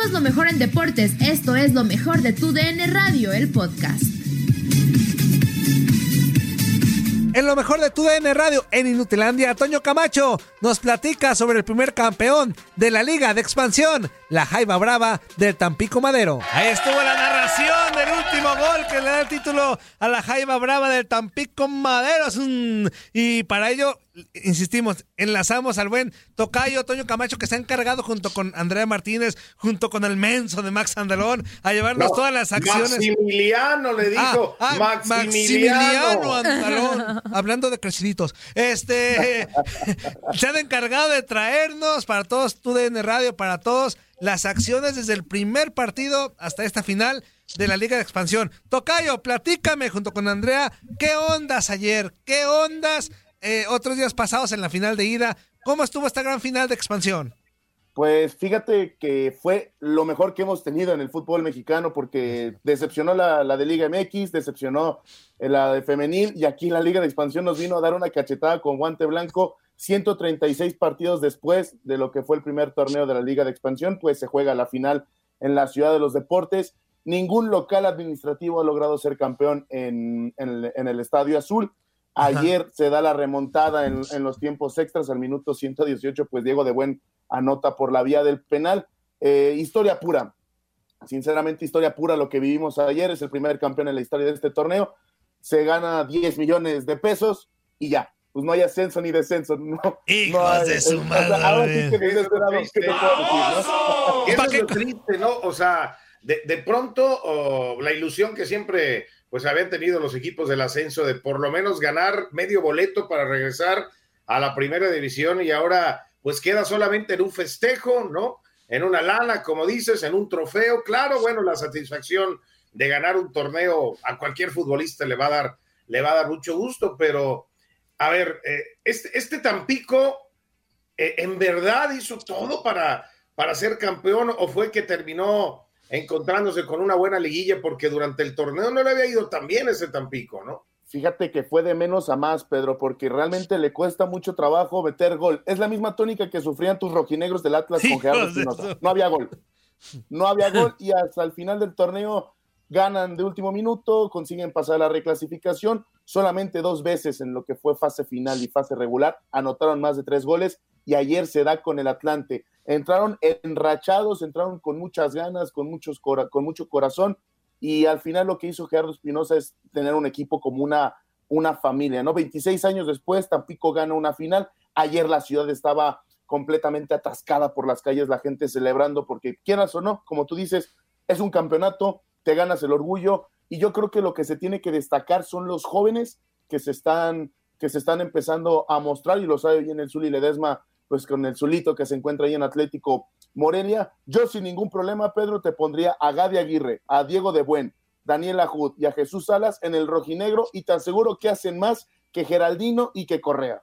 Somos lo mejor en deportes. Esto es lo mejor de tu DN Radio, el podcast. En lo mejor de tu DN Radio, en Inutilandia, Toño Camacho nos platica sobre el primer campeón de la Liga de Expansión, la Jaiba Brava del Tampico Madero. Ahí estuvo la narración del último gol que le da el título a la Jaiba Brava del Tampico Madero. Y para ello, insistimos, enlazamos al buen Tocayo Toño Camacho que se ha encargado junto con Andrea Martínez, junto con el menso de Max Andalón, a llevarnos No, todas las acciones. Maximiliano le dijo. Ah, ah, Maximiliano. Maximiliano Andalón. Hablando de creciditos. Este se han encargado de traernos para todos, tu DN Radio, para todos, las acciones desde el primer partido hasta esta final de la Liga de Expansión. Tocayo, platícame junto con Andrea, ¿qué ondas ayer? ¿Qué ondas eh, otros días pasados en la final de ida? ¿Cómo estuvo esta gran final de expansión? Pues fíjate que fue lo mejor que hemos tenido en el fútbol mexicano porque decepcionó la, la de Liga MX, decepcionó la de femenil y aquí la Liga de Expansión nos vino a dar una cachetada con guante blanco. 136 partidos después de lo que fue el primer torneo de la Liga de Expansión, pues se juega la final en la Ciudad de los Deportes. Ningún local administrativo ha logrado ser campeón en, en el, en el Estadio Azul. Ayer se da la remontada en, en, los tiempos extras al minuto 118, pues Diego de Buen anota por la vía del penal. Eh, historia pura, sinceramente historia pura lo que vivimos ayer, es el primer campeón en la historia de este torneo, se gana 10 millones de pesos y ya, pues no hay ascenso ni descenso. No, Hijos no hay, de su o sea, ahora sí madre. que desesperado, ¿qué te puedo decir, no? Eso es lo triste, ¿no? O sea, de, de pronto oh, la ilusión que siempre pues habían tenido los equipos del ascenso de por lo menos ganar medio boleto para regresar a la primera división y ahora pues queda solamente en un festejo, ¿no? En una lana, como dices, en un trofeo. Claro, bueno, la satisfacción de ganar un torneo a cualquier futbolista le va a dar, le va a dar mucho gusto, pero a ver, eh, este, este Tampico eh, en verdad hizo todo para, para ser campeón o fue que terminó encontrándose con una buena liguilla porque durante el torneo no le había ido tan bien ese Tampico, ¿no? Fíjate que fue de menos a más, Pedro, porque realmente le cuesta mucho trabajo meter gol. Es la misma tónica que sufrían tus rojinegros del Atlas con Gerardo Espinosa. No había gol. No había gol y hasta el final del torneo ganan de último minuto, consiguen pasar la reclasificación. Solamente dos veces en lo que fue fase final y fase regular anotaron más de tres goles y ayer se da con el Atlante. Entraron enrachados, entraron con muchas ganas, con, muchos cora- con mucho corazón y al final lo que hizo Gerardo Espinosa es tener un equipo como una, una familia, ¿no? 26 años después, Tampico gana una final, ayer la ciudad estaba completamente atascada por las calles, la gente celebrando, porque quieras o no, como tú dices, es un campeonato, te ganas el orgullo, y yo creo que lo que se tiene que destacar son los jóvenes que se están, que se están empezando a mostrar, y lo sabe bien el Zuli Ledesma, pues con el Zulito que se encuentra ahí en Atlético Morelia. Yo sin ningún problema, Pedro, te pondría a Gadi Aguirre, a Diego de Buen, Daniel Ajud y a Jesús Salas en el rojinegro, y tan seguro que hacen más que Geraldino y que Correa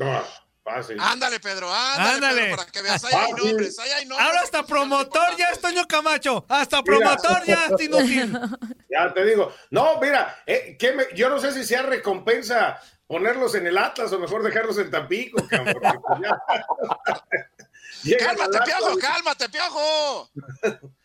No, fácil. Ándale, Pedro, ándale, Ándale. Pedro, para que veas, ahí hay nombres, ahí hay nombres. Ahora hasta promotor ya es Toño Camacho. Hasta promotor ya es inútil. Ya te digo. No, mira, eh, ¿qué me- yo no sé si sea recompensa ponerlos en el Atlas o mejor dejarlos en Tampico, cabrón. Cálmate, piojo, cálmate, piojo.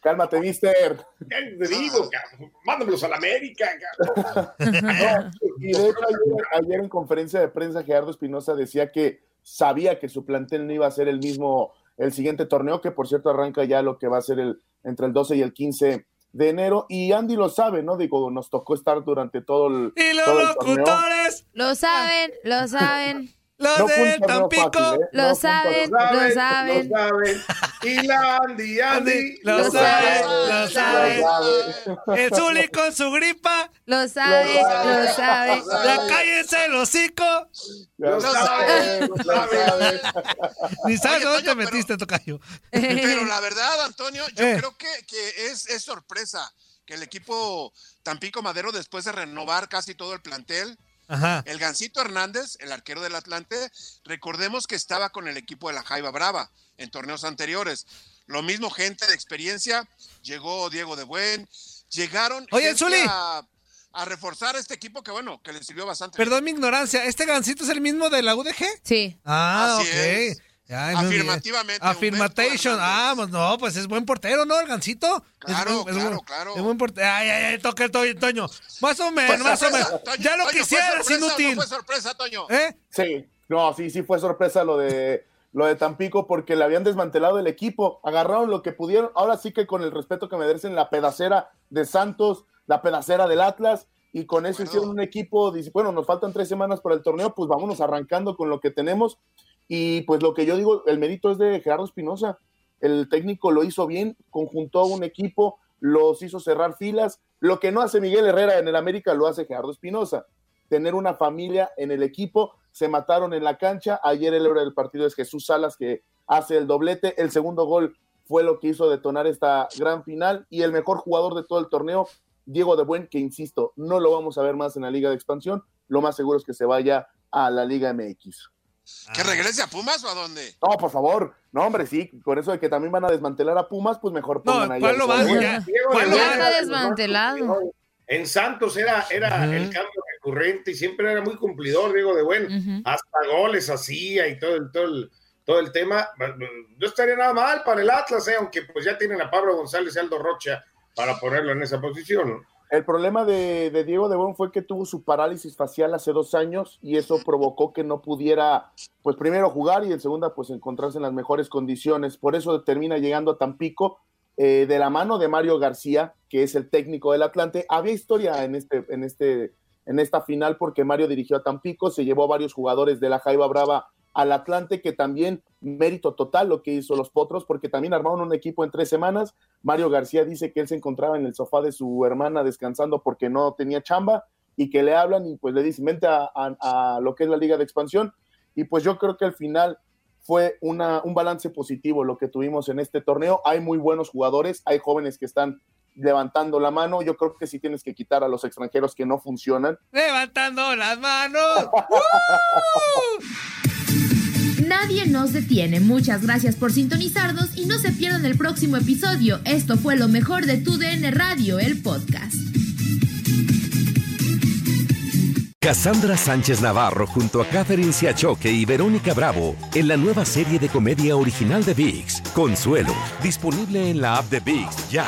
Cálmate, mister. ¿qué te digo, cabrón? Mándamelos a la América, cabrón. Y de hecho, ayer, ayer en conferencia de prensa, Gerardo Espinosa decía que sabía que su plantel no iba a ser el mismo el siguiente torneo, que por cierto arranca ya lo que va a ser el entre el 12 y el 15 de enero. Y Andy lo sabe, ¿no? Digo, nos tocó estar durante todo el, Y los todo el torneo. locutores, Lo saben, lo saben. Los No fue un de torneo Tampico. fácil, ¿eh? Lo No fue un saben. Lo saben. Lo saben. Y la Andy, Andy. Lo Lo saben, saben, lo lo saben. saben. El Zuli con su gripa. Lo saben, lo saben. Ya cállense el hocico. Lo saben, lo lo saben. Ni sabes Oye, dónde te metiste, Tocayo. Pero la verdad, Antonio, yo Eh. creo que, que es, es sorpresa que el equipo Tampico Madero, después de renovar casi todo el plantel, Ajá. el Gancito Hernández, el arquero del Atlante, recordemos que estaba con el equipo de la Jaiba Brava en torneos anteriores. Lo mismo gente de experiencia, llegó Diego de Buen, llegaron Oye, Zuli. a, a reforzar este equipo que bueno, que le sirvió bastante. Perdón mi ignorancia. ¿Este gancito es el mismo de la UDG? Sí. Ah, Así ok. es. Ay. Afirmativamente, Affirmatation. Humberto Ah, pues no, pues es buen portero, ¿no? El gancito. Claro, es buen, es claro, buen- claro. Es buen portero. Ay, ay, ay, toca el Toño, Toño. Más o menos, más o menos. Toño, Ya lo Toño, ¿fue quisieras, sorpresa inútil. No fue sorpresa, Toño. ¿Eh? Sí, no, sí, sí fue sorpresa lo de lo de Tampico porque le habían desmantelado el equipo, agarraron lo que pudieron, ahora sí que con el respeto que merecen la pedacera de Santos, la pedacera del Atlas, y con eso hicieron un equipo, dice, bueno, nos faltan tres semanas para el torneo, pues vámonos arrancando con lo que tenemos, y pues lo que yo digo, el mérito es de Gerardo Espinosa, el técnico lo hizo bien, conjuntó un equipo, los hizo cerrar filas, lo que no hace Miguel Herrera en el América lo hace Gerardo Espinosa tener una familia en el equipo. Se mataron en la cancha. Ayer el héroe del partido es Jesús Salas, que hace el doblete. El segundo gol fue lo que hizo detonar esta gran final. Y el mejor jugador de todo el torneo, Diego de Buen, que insisto, no lo vamos a ver más en la Liga de Expansión. Lo más seguro es que se vaya a la Liga MX. ¿Que regrese a Pumas o a dónde? No, por favor. No, hombre, sí. Por eso de que también van a desmantelar a Pumas, pues mejor No, pongan ahí. ¿cuál lo van? jugador. Ya, desmantelado. En Santos era, era el cambio recurrente y siempre era muy cumplidor, Diego de Buen. Ujú. Hasta goles hacía y todo el, todo el, todo el tema. No estaría nada mal para el Atlas, eh, aunque pues ya tienen a Pablo González y Aldo Rocha para ponerlo en esa posición. El problema de, de Diego de Buen fue que tuvo su parálisis facial hace dos años y eso provocó que no pudiera, pues primero jugar y en segunda, pues encontrarse en las mejores condiciones. Por eso termina llegando a Tampico eh, de la mano de Mario García, que es el técnico del Atlante. Había historia en este, en este, en esta final porque Mario dirigió a Tampico, se llevó a varios jugadores de la Jaiba Brava al Atlante, que también mérito total lo que hizo los Potros, porque también armaron un equipo en tres semanas. Mario García dice que él se encontraba en el sofá de su hermana descansando porque no tenía chamba y que le hablan y pues le dicen, vente a, a- a lo que es la Liga de Expansión. Y pues yo creo que al final fue una, un balance positivo lo que tuvimos en este torneo. Hay muy buenos jugadores, hay jóvenes que están levantando la mano. Yo creo que sí tienes que quitar a los extranjeros que no funcionan. Levantando las manos. Nadie nos detiene. Muchas gracias por sintonizarnos y no se pierdan el próximo episodio. Esto fue lo mejor de tu DN Radio, el podcast. Cassandra Sánchez Navarro junto a Catherine Siachoque y Verónica Bravo en la nueva serie de comedia original de VIX, Consuelo, disponible en la app de VIX ya.